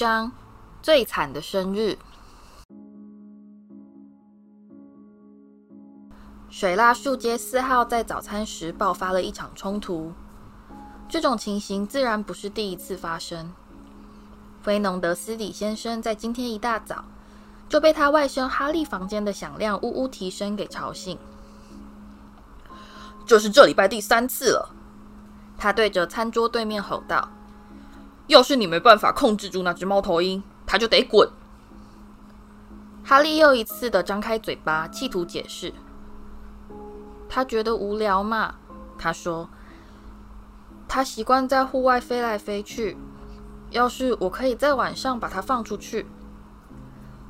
章：最惨的生日。水蜡树街四号在早餐时爆发了一场冲突。这种情形自然不是第一次发生。菲农德斯里先生在今天一大早就被他外甥哈利房间的响亮呜呜啼声给吵醒。这是这礼拜第三次了，他对着餐桌对面吼道：“要是你没办法控制住那只猫头鹰，他就得滚。”哈利又一次的张开嘴巴，企图解释。他觉得无聊嘛，他说。他习惯在户外飞来飞去。要是我可以在晚上把它放出去，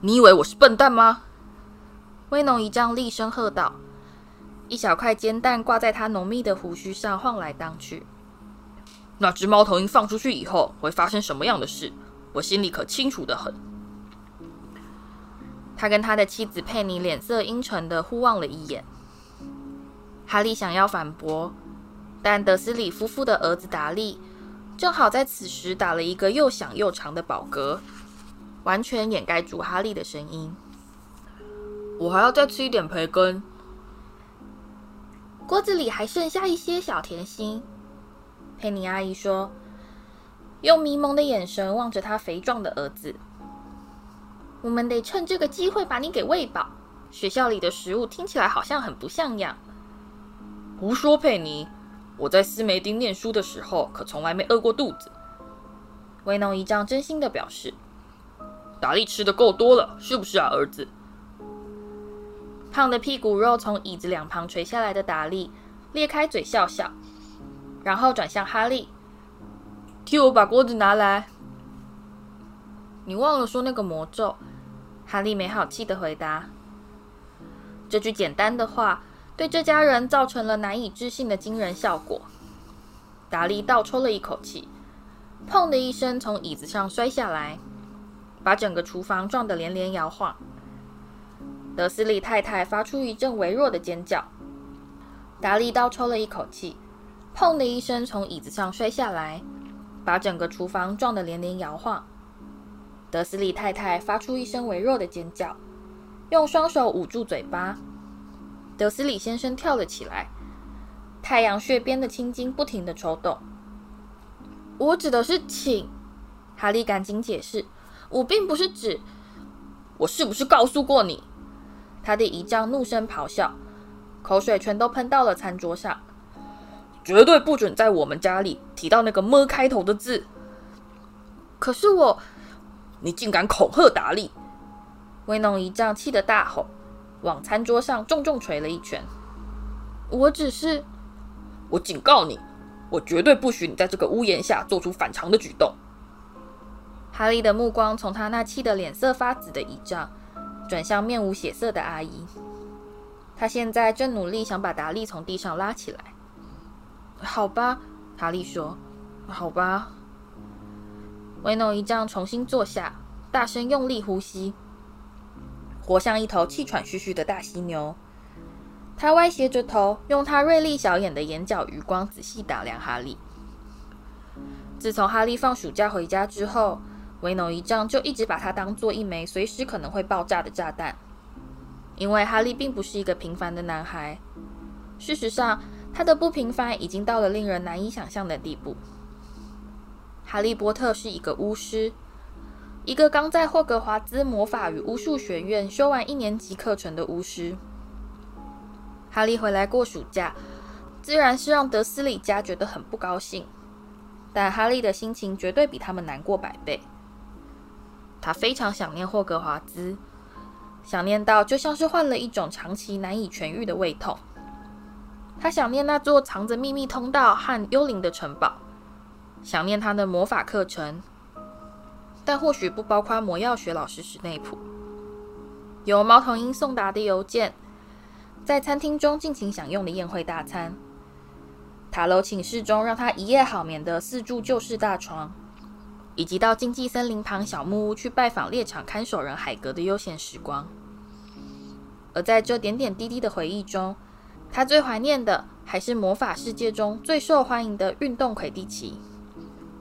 你以为我是笨蛋吗？威农一丈厉声喝道，一小块煎蛋挂在他浓密的胡须上晃来荡去。那只猫头鹰放出去以后会发生什么样的事，我心里可清楚得很。他跟他的妻子佩妮脸色阴沉的互望了一眼。哈利想要反驳。但德斯里夫妇的儿子达利正好在此时打了一个又响又长的饱嗝，完全掩盖住哈利的声音。我还要再吃一点培根。锅子里还剩下一些小甜心，佩妮阿姨说，用迷蒙的眼神望着她肥壮的儿子。我们得趁这个机会把你给喂饱。学校里的食物听起来好像很不像样。胡说，佩妮。我在斯梅丁念书的时候，可从来没饿过肚子。威农姨丈真心的表示：“达利吃的够多了，是不是啊，儿子？”胖的屁股肉从椅子两旁垂下来的达利咧开嘴笑笑，然后转向哈利：“替我把锅子拿来。”你忘了说那个魔咒？哈利没好气的回答。这句简单的话。对这家人造成了难以置信的惊人效果。达利倒抽了一口气，砰的一声从椅子上摔下来，把整个厨房撞得连连摇晃。德斯利太太发出一阵微弱的尖叫。达利倒抽了一口气，砰的一声从椅子上摔下来，把整个厨房撞得连连摇晃。德斯里太太发出一声微弱的尖叫，用双手捂住嘴巴。德斯里先生跳了起来，太阳穴边的青筋不停的抽动。我指的是请，哈利赶紧解释，我并不是指。我是不是告诉过你？他的姨丈怒声咆哮，口水全都喷到了餐桌上。绝对不准在我们家里提到那个“么”开头的字。可是我，你竟敢恐吓达利！威农姨丈气得大吼。往餐桌上重重捶了一拳。我只是，我警告你，我绝对不许你在这个屋檐下做出反常的举动。哈利的目光从他那气得脸色发紫的姨丈转向面无血色的阿姨。他现在正努力想把达利从地上拉起来。好吧，哈利说。好吧。威农姨丈重新坐下，大声用力呼吸。活像一头气喘吁吁的大犀牛，他歪斜着头，用他锐利小眼的眼角余光仔细打量哈利。自从哈利放暑假回家之后，威农姨丈就一直把他当做一枚随时可能会爆炸的炸弹。因为哈利并不是一个平凡的男孩，事实上，他的不平凡已经到了令人难以想象的地步。哈利波特是一个巫师。一个刚在霍格华兹魔法与巫术学院修完一年级课程的巫师，哈利回来过暑假，自然是让德斯里家觉得很不高兴。但哈利的心情绝对比他们难过百倍。他非常想念霍格华兹，想念到就像是患了一种长期难以痊愈的胃痛。他想念那座藏着秘密通道和幽灵的城堡，想念他的魔法课程。但或许不包括魔药学老师史内普。由猫头鹰送达的邮件，在餐厅中尽情享用的宴会大餐，塔楼寝室中让他一夜好眠的四柱旧式大床，以及到禁忌森林旁小木屋去拜访猎场看守人海格的悠闲时光。而在这点点滴滴的回忆中，他最怀念的还是魔法世界中最受欢迎的运动魁地奇，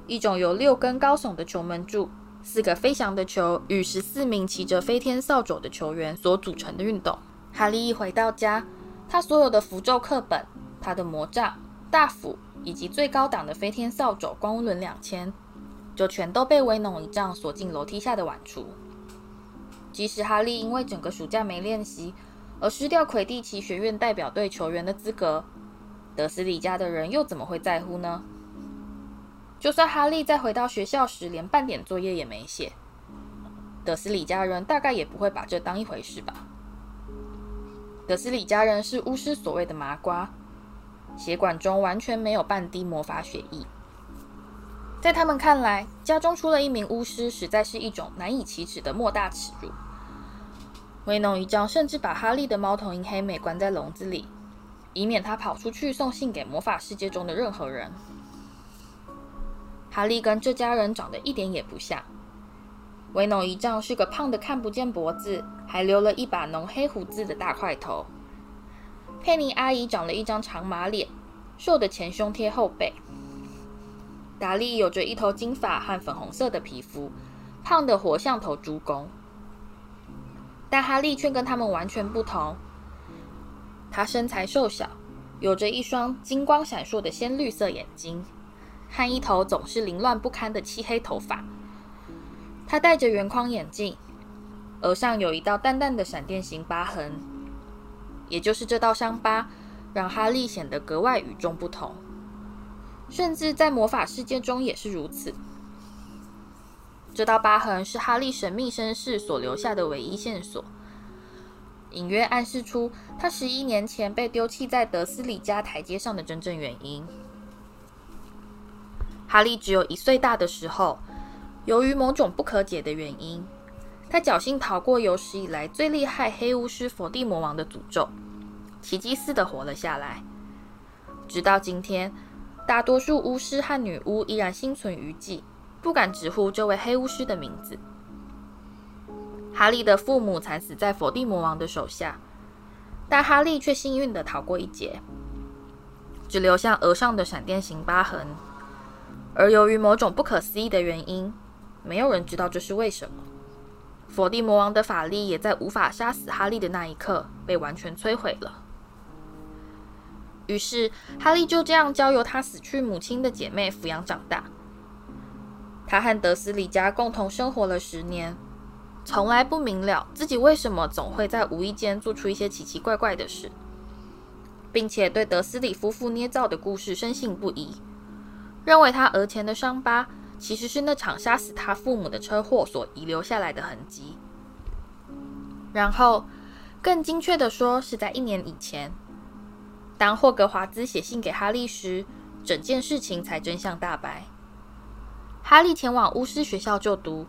一种由六根高耸的球门柱。四个飞翔的球与十四名骑着飞天扫帚的球员所组成的运动。哈利一回到家，他所有的符咒课本、他的魔杖、大斧以及最高档的飞天扫帚光轮两千，就全都被威农一丈锁进楼梯下的碗橱。即使哈利因为整个暑假没练习而失掉魁地奇学院代表队球员的资格，德斯里家的人又怎么会在乎呢？就算哈利在回到学校时连半点作业也没写，德斯里家人大概也不会把这当一回事吧。德斯里家人是巫师所谓的麻瓜，血管中完全没有半滴魔法血液。在他们看来，家中出了一名巫师，实在是一种难以启齿的莫大耻辱。威农一丈甚至把哈利的猫头鹰黑美关在笼子里，以免他跑出去送信给魔法世界中的任何人。哈利跟这家人长得一点也不像。威农一丈是个胖得看不见脖子，还留了一把浓黑胡子的大块头。佩妮阿姨长了一张长马脸，瘦的前胸贴后背。达利有着一头金发和粉红色的皮肤，胖得活像头猪公。但哈利却跟他们完全不同。他身材瘦小，有着一双金光闪烁的鲜绿色眼睛。和一头总是凌乱不堪的漆黑头发，他戴着圆框眼镜，额上有一道淡淡的闪电形疤痕，也就是这道伤疤让哈利显得格外与众不同，甚至在魔法世界中也是如此。这道疤痕是哈利神秘身世所留下的唯一线索，隐约暗示出他十一年前被丢弃在德斯里家台阶上的真正原因。哈利只有一岁大的时候，由于某种不可解的原因，他侥幸逃过有史以来最厉害黑巫师佛地魔王的诅咒，奇迹似的活了下来。直到今天，大多数巫师和女巫依然心存余悸，不敢直呼这位黑巫师的名字。哈利的父母惨死在佛地魔王的手下，但哈利却幸运地逃过一劫，只留下额上的闪电形疤痕。而由于某种不可思议的原因，没有人知道这是为什么。佛地魔王的法力也在无法杀死哈利的那一刻被完全摧毁了。于是，哈利就这样交由他死去母亲的姐妹抚养长大。他和德斯里家共同生活了十年，从来不明了自己为什么总会在无意间做出一些奇奇怪怪的事，并且对德斯里夫妇捏造的故事深信不疑。认为他额前的伤疤其实是那场杀死他父母的车祸所遗留下来的痕迹。然后，更精确地说，是在一年以前，当霍格华兹写信给哈利时，整件事情才真相大白。哈利前往巫师学校就读，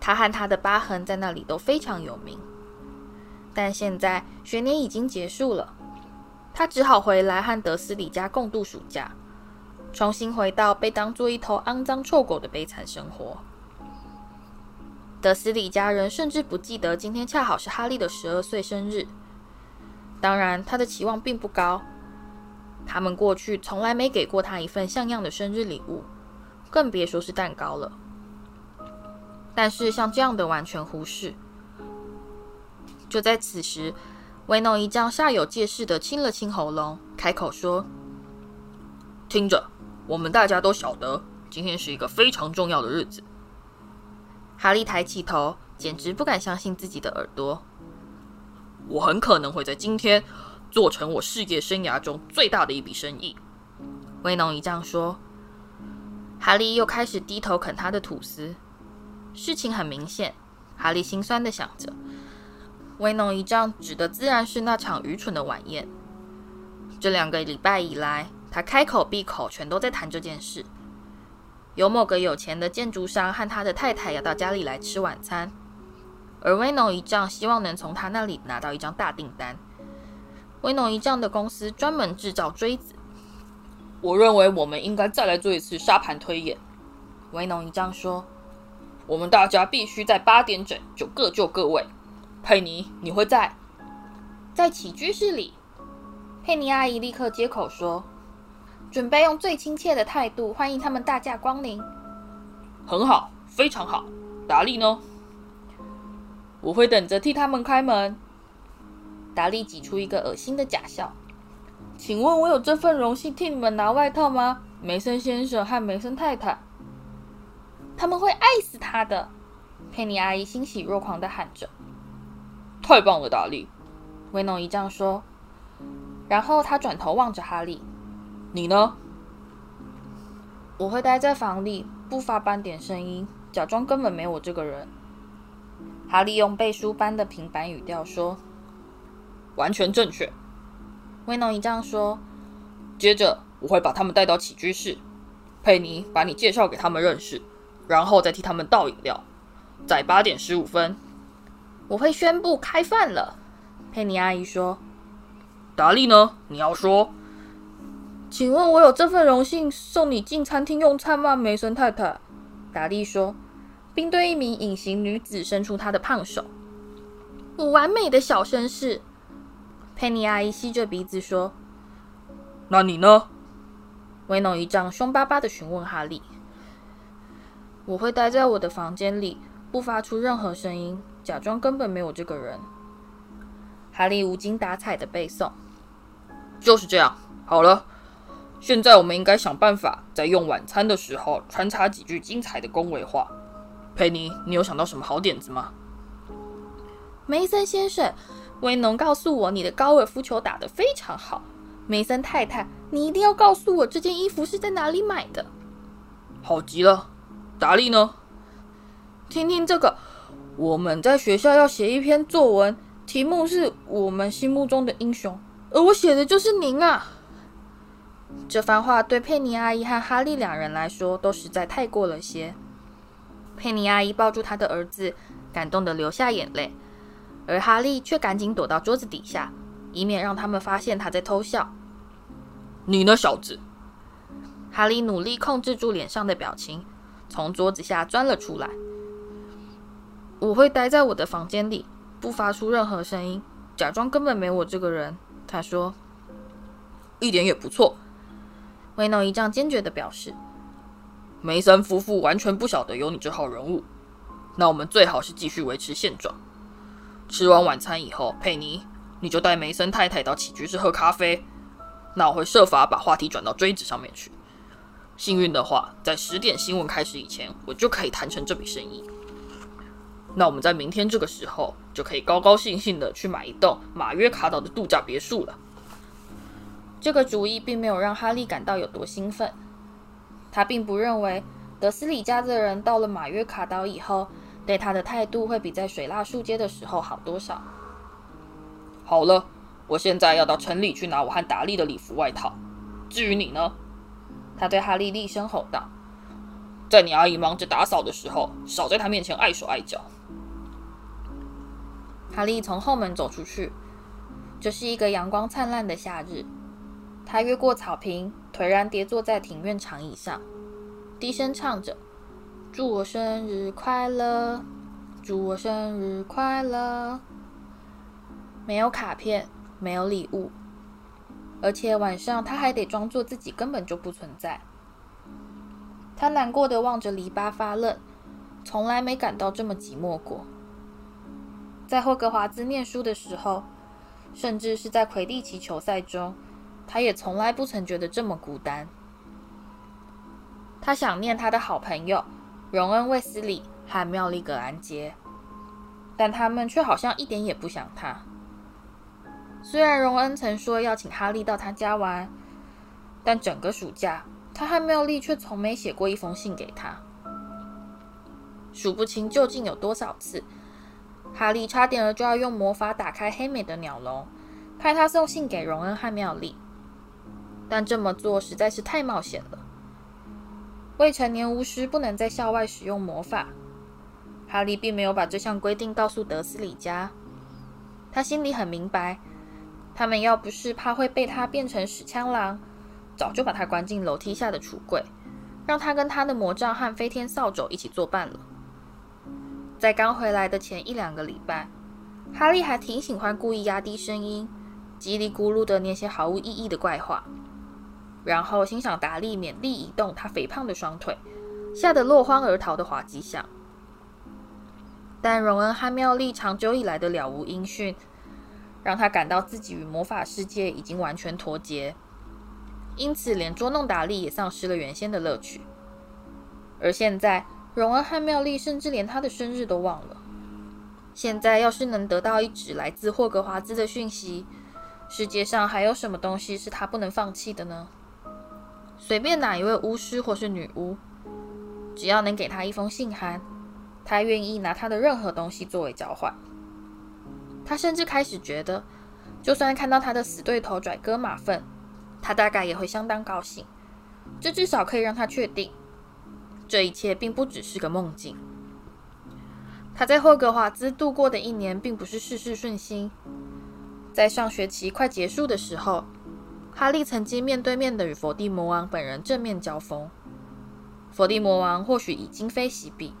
他和他的疤痕在那里都非常有名。但现在学年已经结束了，他只好回来和德斯里家共度暑假。重新回到被当作一头肮脏臭狗的悲惨生活。德斯里家人甚至不记得今天恰好是哈利的十二岁生日。当然，他的期望并不高。他们过去从来没给过他一份像样的生日礼物，更别说是蛋糕了。但是像这样的完全忽视。就在此时，威农一丈煞有介事地清了清喉咙，开口说：“听着。”我们大家都晓得，今天是一个非常重要的日子。哈利抬起头，简直不敢相信自己的耳朵。我很可能会在今天做成我事业生涯中最大的一笔生意。威农一丈说。哈利又开始低头啃他的吐司。事情很明显，哈利心酸地想着。威农一丈指的自然是那场愚蠢的晚宴。这两个礼拜以来，他开口闭口全都在谈这件事。有某个有钱的建筑商和他的太太要到家里来吃晚餐，而威农一丈希望能从他那里拿到一张大订单。威农一丈的公司专门制造锥子。我认为我们应该再来做一次沙盘推演。威农一丈说：“我们大家必须在八点整就各就各位。佩妮，你会在？在起居室里。”佩妮阿姨立刻接口说。准备用最亲切的态度欢迎他们大驾光临。很好，非常好。达利呢？我会等着替他们开门。达利挤出一个恶心的假笑。请问我有这份荣幸替你们拿外套吗？梅森先生和梅森太太。他们会爱死他的。佩妮阿姨欣喜若狂的喊着：“太棒了，达利！”威农姨丈说。然后他转头望着哈利：“你呢？”“我会待在房里，不发半点声音，假装根本没我这个人。”哈利用背书般的平板语调说：“完全正确。”威农姨丈说：“接着我会把他们带到起居室，佩妮把你介绍给他们认识，然后再替他们倒饮料。在八点十五分，我会宣布开饭了。”佩妮阿姨说：“达利呢？你要说？请问我有这份荣幸送你进餐厅用餐吗，梅森太太？”达利说，并对一名隐形女子伸出她的胖手。“我完美的小绅士。”佩妮阿姨吸着鼻子说：“那你呢？”威农一丈凶巴巴的询问哈利：“我会待在我的房间里。”不发出任何声音，假装根本没有这个人。哈利无精打采的背诵：“就是这样。好了，现在我们应该想办法，在用晚餐的时候穿插几句精彩的恭维话。佩妮，你有想到什么好点子吗？”梅森先生，威农告诉我你的高尔夫球打得非常好。梅森太太，你一定要告诉我这件衣服是在哪里买的。好极了，达利呢？听听这个，我们在学校要写一篇作文，题目是我们心目中的英雄，而我写的就是您啊！这番话对佩妮阿姨和哈利两人来说都实在太过了些。佩妮阿姨抱住她的儿子，感动得流下眼泪，而哈利却赶紧躲到桌子底下，以免让他们发现他在偷笑。你呢，小子？哈利努力控制住脸上的表情，从桌子下钻了出来。我会待在我的房间里，不发出任何声音，假装根本没我这个人。他说：“一点也不错。”威诺一丈坚决地表示：“梅森夫妇完全不晓得有你这号人物。那我们最好是继续维持现状。吃完晚餐以后，佩妮，你就带梅森太太到起居室喝咖啡。那我会设法把话题转到锥子上面去。幸运的话，在十点新闻开始以前，我就可以谈成这笔生意。”那我们在明天这个时候就可以高高兴兴的去买一栋马约卡岛的度假别墅了。这个主意并没有让哈利感到有多兴奋。他并不认为德斯里家的人到了马约卡岛以后，对他的态度会比在水蜡树街的时候好多少。好了，我现在要到城里去拿我和达利的礼服外套。至于你呢？他对哈利厉声吼道：“在你阿姨忙着打扫的时候，少在她面前碍手碍脚。”哈利从后门走出去。这是一个阳光灿烂的夏日。他越过草坪，颓然跌坐在庭院长椅上，低声唱着：“祝我生日快乐，祝我生日快乐。”没有卡片，没有礼物，而且晚上他还得装作自己根本就不存在。他难过的望着篱笆发愣，从来没感到这么寂寞过。在霍格华兹念书的时候，甚至是在魁地奇球赛中，他也从来不曾觉得这么孤单。他想念他的好朋友荣恩·卫斯理和妙丽·葛兰杰，但他们却好像一点也不想他。虽然荣恩曾说要请哈利到他家玩，但整个暑假，他和妙丽却从没写过一封信给他。数不清究竟有多少次。哈利差点儿就要用魔法打开黑美的鸟笼，派他送信给荣恩和妙丽，但这么做实在是太冒险了。未成年巫师不能在校外使用魔法。哈利并没有把这项规定告诉德斯里家，他心里很明白，他们要不是怕会被他变成屎枪郎，早就把他关进楼梯下的橱柜，让他跟他的魔杖和飞天扫帚一起作伴了。在刚回来的前一两个礼拜，哈利还挺喜欢故意压低声音，叽里咕噜的念些毫无意义的怪话，然后欣赏达利勉力移动他肥胖的双腿，吓得落荒而逃的滑稽相。但荣恩和妙丽长久以来的了无音讯，让他感到自己与魔法世界已经完全脱节，因此连捉弄达利也丧失了原先的乐趣。而现在，荣恩和妙丽甚至连他的生日都忘了。现在，要是能得到一纸来自霍格华兹的讯息，世界上还有什么东西是他不能放弃的呢？随便哪一位巫师或是女巫，只要能给他一封信函，他愿意拿他的任何东西作为交换。他甚至开始觉得，就算看到他的死对头拽哥马粪，他大概也会相当高兴。这至少可以让他确定，这一切并不只是个梦境。他在霍格华兹度过的一年，并不是事事顺心。在上学期快结束的时候，哈利曾经面对面的与佛地魔王本人正面交锋。佛地魔王或许已今非昔比，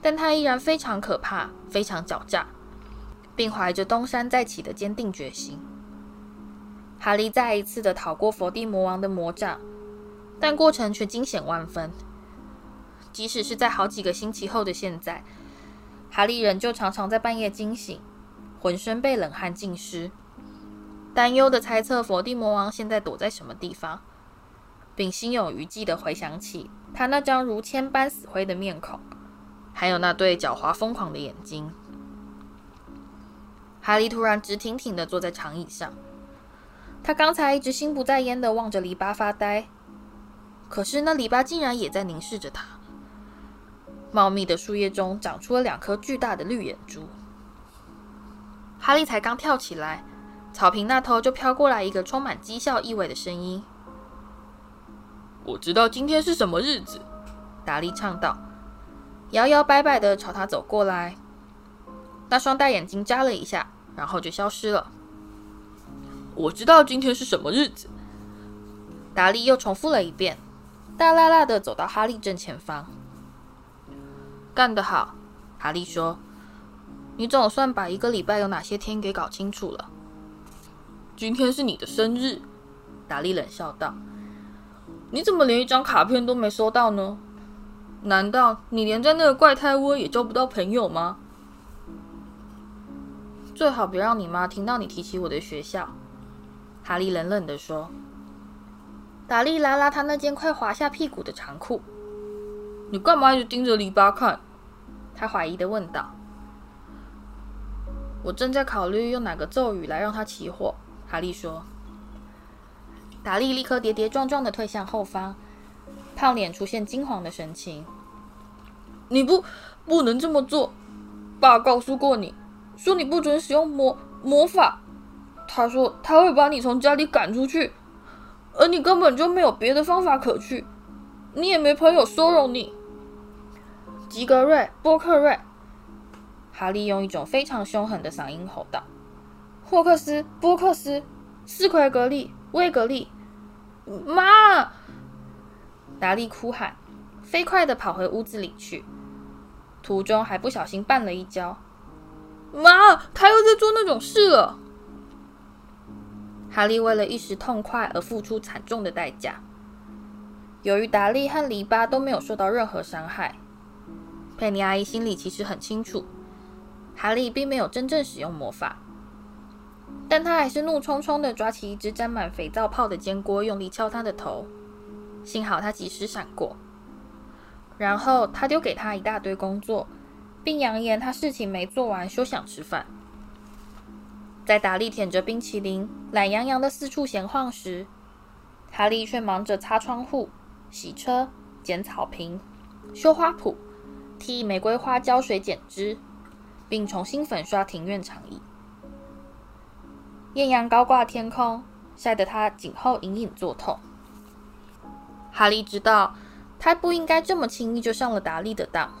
但他依然非常可怕，非常狡诈，并怀着东山再起的坚定决心。哈利再一次的逃过佛地魔王的魔掌，但过程却惊险万分。即使是在好几个星期后的现在。哈利仍旧常常在半夜惊醒，浑身被冷汗浸湿，担忧地猜测佛地魔王现在躲在什么地方，并心有余悸地回想起他那张如铅般死灰的面孔，还有那对狡猾疯狂的眼睛。哈利突然直挺挺地坐在长椅上，他刚才一直心不在焉地望着篱笆发呆，可是那篱笆竟然也在凝视着他。茂密的树叶中长出了两颗巨大的绿眼珠。哈利才刚跳起来，草坪那头就飘过来一个充满讥笑意味的声音：“我知道今天是什么日子。”达利唱道，摇摇摆摆地朝他走过来。那双大眼睛眨了一下，然后就消失了。“我知道今天是什么日子。”达利又重复了一遍，大剌剌地走到哈利正前方。干得好，哈利说：“你总算把一个礼拜有哪些天给搞清楚了。”今天是你的生日，达利冷笑道：“你怎么连一张卡片都没收到呢？难道你连在那个怪胎窝也交不到朋友吗？”最好别让你妈听到你提起我的学校。”哈利冷冷地说。达利拉拉他那件快滑下屁股的长裤。“你干嘛一直盯着篱笆看？”他怀疑地问道：“我正在考虑用哪个咒语来让他起火。”哈利说。达利立刻跌跌撞撞的退向后方，胖脸出现惊慌的神情。“你不，不能这么做！爸告诉过你，说你不准使用魔魔法。他说他会把你从家里赶出去，而你根本就没有别的方法可去，你也没朋友收容你。”吉格瑞·波克瑞，哈利用一种非常凶狠的嗓音吼道：“霍克斯·波克斯，斯奎格利·威格利，妈！”达利哭喊，飞快地跑回屋子里去，途中还不小心绊了一跤。“妈，他又在做那种事了！”哈利为了一时痛快而付出惨重的代价。由于达利和篱笆都没有受到任何伤害。佩妮阿姨心里其实很清楚，哈利并没有真正使用魔法，但他还是怒冲冲地抓起一只沾满肥皂泡的煎锅，用力敲他的头。幸好他及时闪过，然后他丢给他一大堆工作，并扬言他事情没做完，休想吃饭。在达利舔着冰淇淋，懒洋洋地四处闲晃时，哈利却忙着擦窗户、洗车、剪草坪、修花圃。替玫瑰花浇水剪枝，并重新粉刷庭院长椅。艳阳高挂天空，晒得他颈后隐隐作痛。哈利知道他不应该这么轻易就上了达利的当，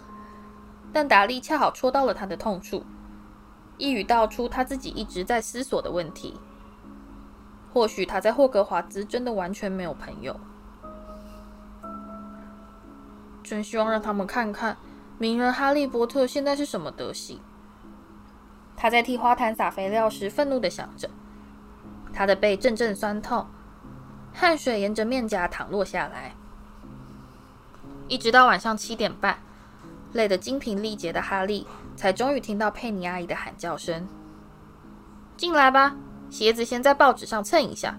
但达利恰好戳到了他的痛处，一语道出他自己一直在思索的问题：或许他在霍格华兹真的完全没有朋友。真希望让他们看看。名人哈利波特现在是什么德行？他在替花坛撒肥料时，愤怒地想着。他的背阵阵酸痛，汗水沿着面颊淌落下来。一直到晚上七点半，累得精疲力竭的哈利才终于听到佩妮阿姨的喊叫声：“进来吧，鞋子先在报纸上蹭一下。”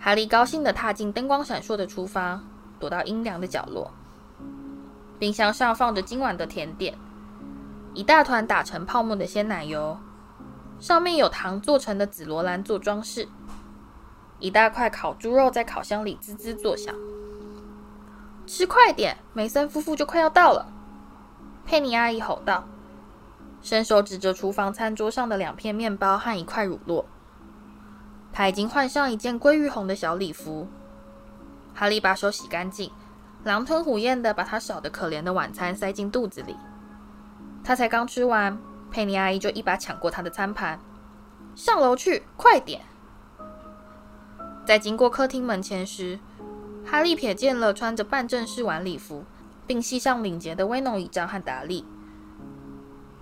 哈利高兴地踏进灯光闪烁的厨房，躲到阴凉的角落。冰箱上放着今晚的甜点：一大团打成泡沫的鲜奶油，上面有糖做成的紫罗兰做装饰；一大块烤猪肉在烤箱里滋滋作响。吃快点，梅森夫妇就快要到了。佩妮阿姨吼道，伸手指着厨房餐桌上的两片面包和一块乳酪。她已经换上一件鲑鱼红的小礼服。哈利把手洗干净，狼吞虎咽地把他少得可怜的晚餐塞进肚子里。他才刚吃完，佩妮阿姨就一把抢过他的餐盘，上楼去，快点！在经过客厅门前时，哈利瞥见了穿着半正式晚礼服，并系上领结的威农姨丈和达利。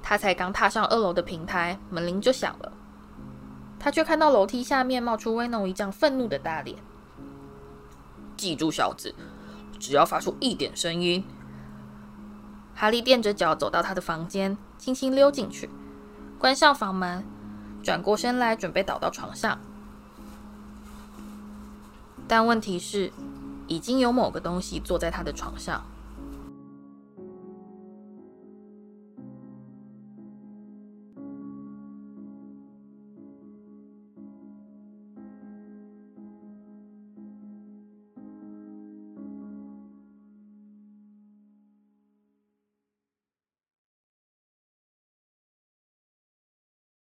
他才刚踏上二楼的平台，门铃就响了。他却看到楼梯下面冒出威农姨丈愤怒的大脸。记住，小子，只要发出一点声音……哈利垫着脚走到他的房间，轻轻溜进去，关上房门，转过身来准备倒到床上。但问题是，已经有某个东西坐在他的床上。